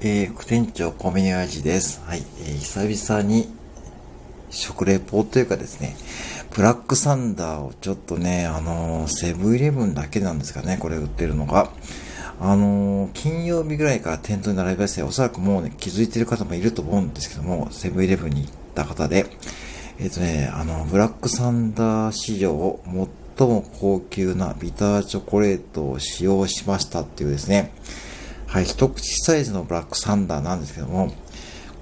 えー、副店長コミュニ味です。はい、えー、久々に食レポというかですね、ブラックサンダーをちょっとね、あのー、セブンイレブンだけなんですかね、これ売ってるのが。あのー、金曜日ぐらいから店頭に並びまして、おそらくもうね、気づいてる方もいると思うんですけども、セブンイレブンに行った方で、えっ、とね、あの、ブラックサンダー史上最も高級なビターチョコレートを使用しましたっていうですね、はい、一口サイズのブラックサンダーなんですけども、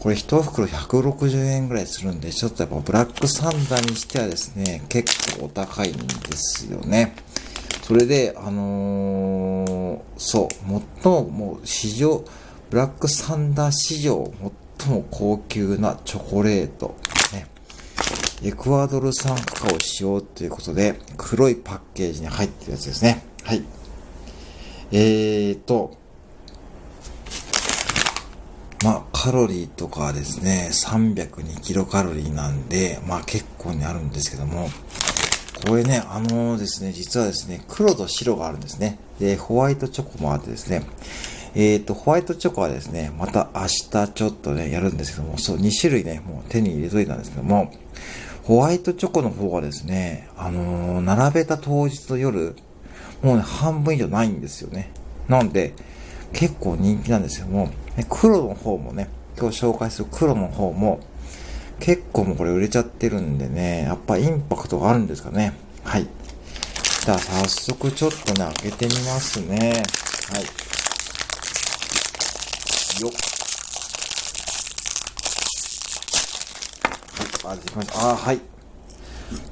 これ一袋160円ぐらいするんで、ちょっとやっぱブラックサンダーにしてはですね、結構お高いんですよね。それで、あのー、そう、最ももう市場、ブラックサンダー史上最も高級なチョコレート、ね、エクアドル産カカオ使用ということで、黒いパッケージに入ってるやつですね。はい。えーと、まあ、カロリーとかですね、302キロカロリーなんで、まあ結構にあるんですけども、これね、あのー、ですね、実はですね、黒と白があるんですね。で、ホワイトチョコもあってですね、えっ、ー、と、ホワイトチョコはですね、また明日ちょっとね、やるんですけども、そう、2種類ね、もう手に入れといたんですけども、ホワイトチョコの方がですね、あのー、並べた当日の夜、もうね、半分以上ないんですよね。なんで、結構人気なんですよ。も、黒の方もね、今日紹介する黒の方も、結構もうこれ売れちゃってるんでね、やっぱインパクトがあるんですかね。はい。じゃあ早速ちょっとね、開けてみますね。はい。よっ。はい、あ、できました。あ、はい。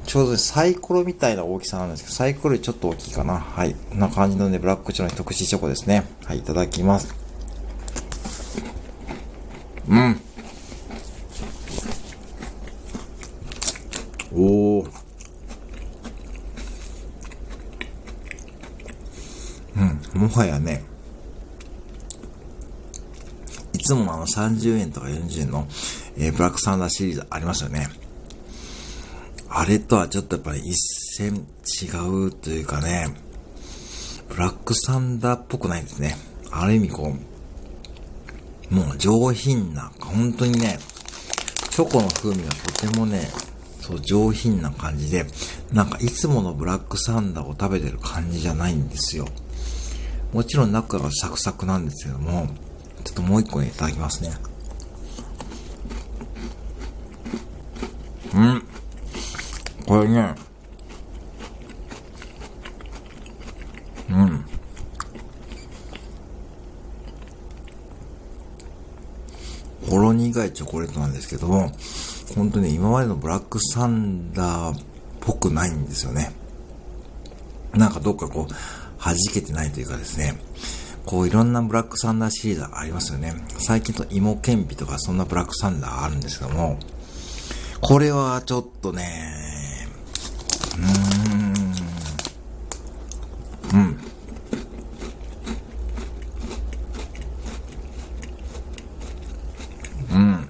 ちょうど、ね、サイコロみたいな大きさなんですけど、サイコロよりちょっと大きいかな。はい。こんな感じのね、ブラックチョの一口チョコですね。はい、いただきます。うん。おー。うん、もはやね、いつもあの30円とか40円の、えー、ブラックサンダーシリーズありますよね。あれとはちょっとやっぱり一線違うというかね、ブラックサンダーっぽくないですね。ある意味こう、もう上品な、本当にね、チョコの風味がとてもね、そう上品な感じで、なんかいつものブラックサンダーを食べてる感じじゃないんですよ。もちろん中がサクサクなんですけども、ちょっともう一個いただきますね。うん。これね、うん。ほろ苦いチョコレートなんですけども、本当に今までのブラックサンダーっぽくないんですよね。なんかどっかこう、弾けてないというかですね、こういろんなブラックサンダーシリーズありますよね。最近と芋けんぴとかそんなブラックサンダーあるんですけども、これはちょっとね、うーん。うん。うん。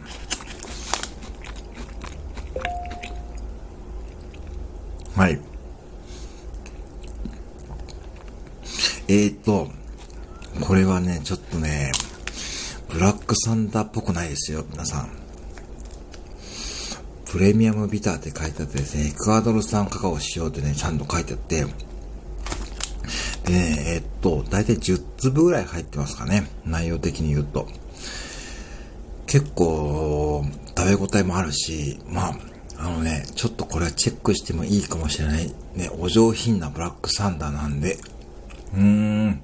はい。えーと、これはね、ちょっとね、ブラックサンダーっぽくないですよ、皆さん。プレミアムビターって書いてあってですね、エクアドル産カカオ使用ってね、ちゃんと書いてあって、で、えー、っと、だいたい10粒ぐらい入ってますかね。内容的に言うと。結構、食べ応えもあるし、まあ、あのね、ちょっとこれはチェックしてもいいかもしれない。ね、お上品なブラックサンダーなんで。うーん。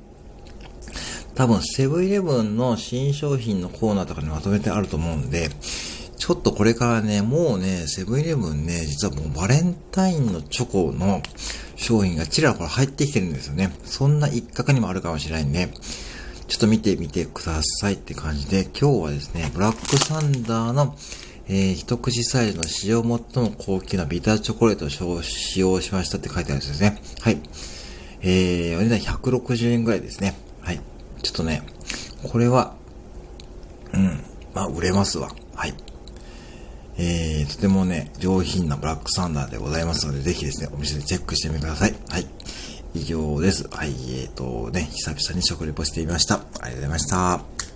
多分、セブンイレブンの新商品のコーナーとかにまとめてあると思うんで、ちょっとこれからね、もうね、セブンイレブンね、実はもうバレンタインのチョコの商品がちらほら入ってきてるんですよね。そんな一角にもあるかもしれないんで、ちょっと見てみてくださいって感じで、今日はですね、ブラックサンダーの、えー、一口サイズの使用最も高級なビターチョコレートを使用しましたって書いてあるんですね。はい。えー、お値段160円ぐらいですね。はい。ちょっとね、これは、うん、まあ、売れますわ。はい。えー、とてもね、上品なブラックサンダーでございますので、ぜひですね、お店でチェックしてみてください。はい。以上です。はい、えーとね、久々に食レポしてみました。ありがとうございました。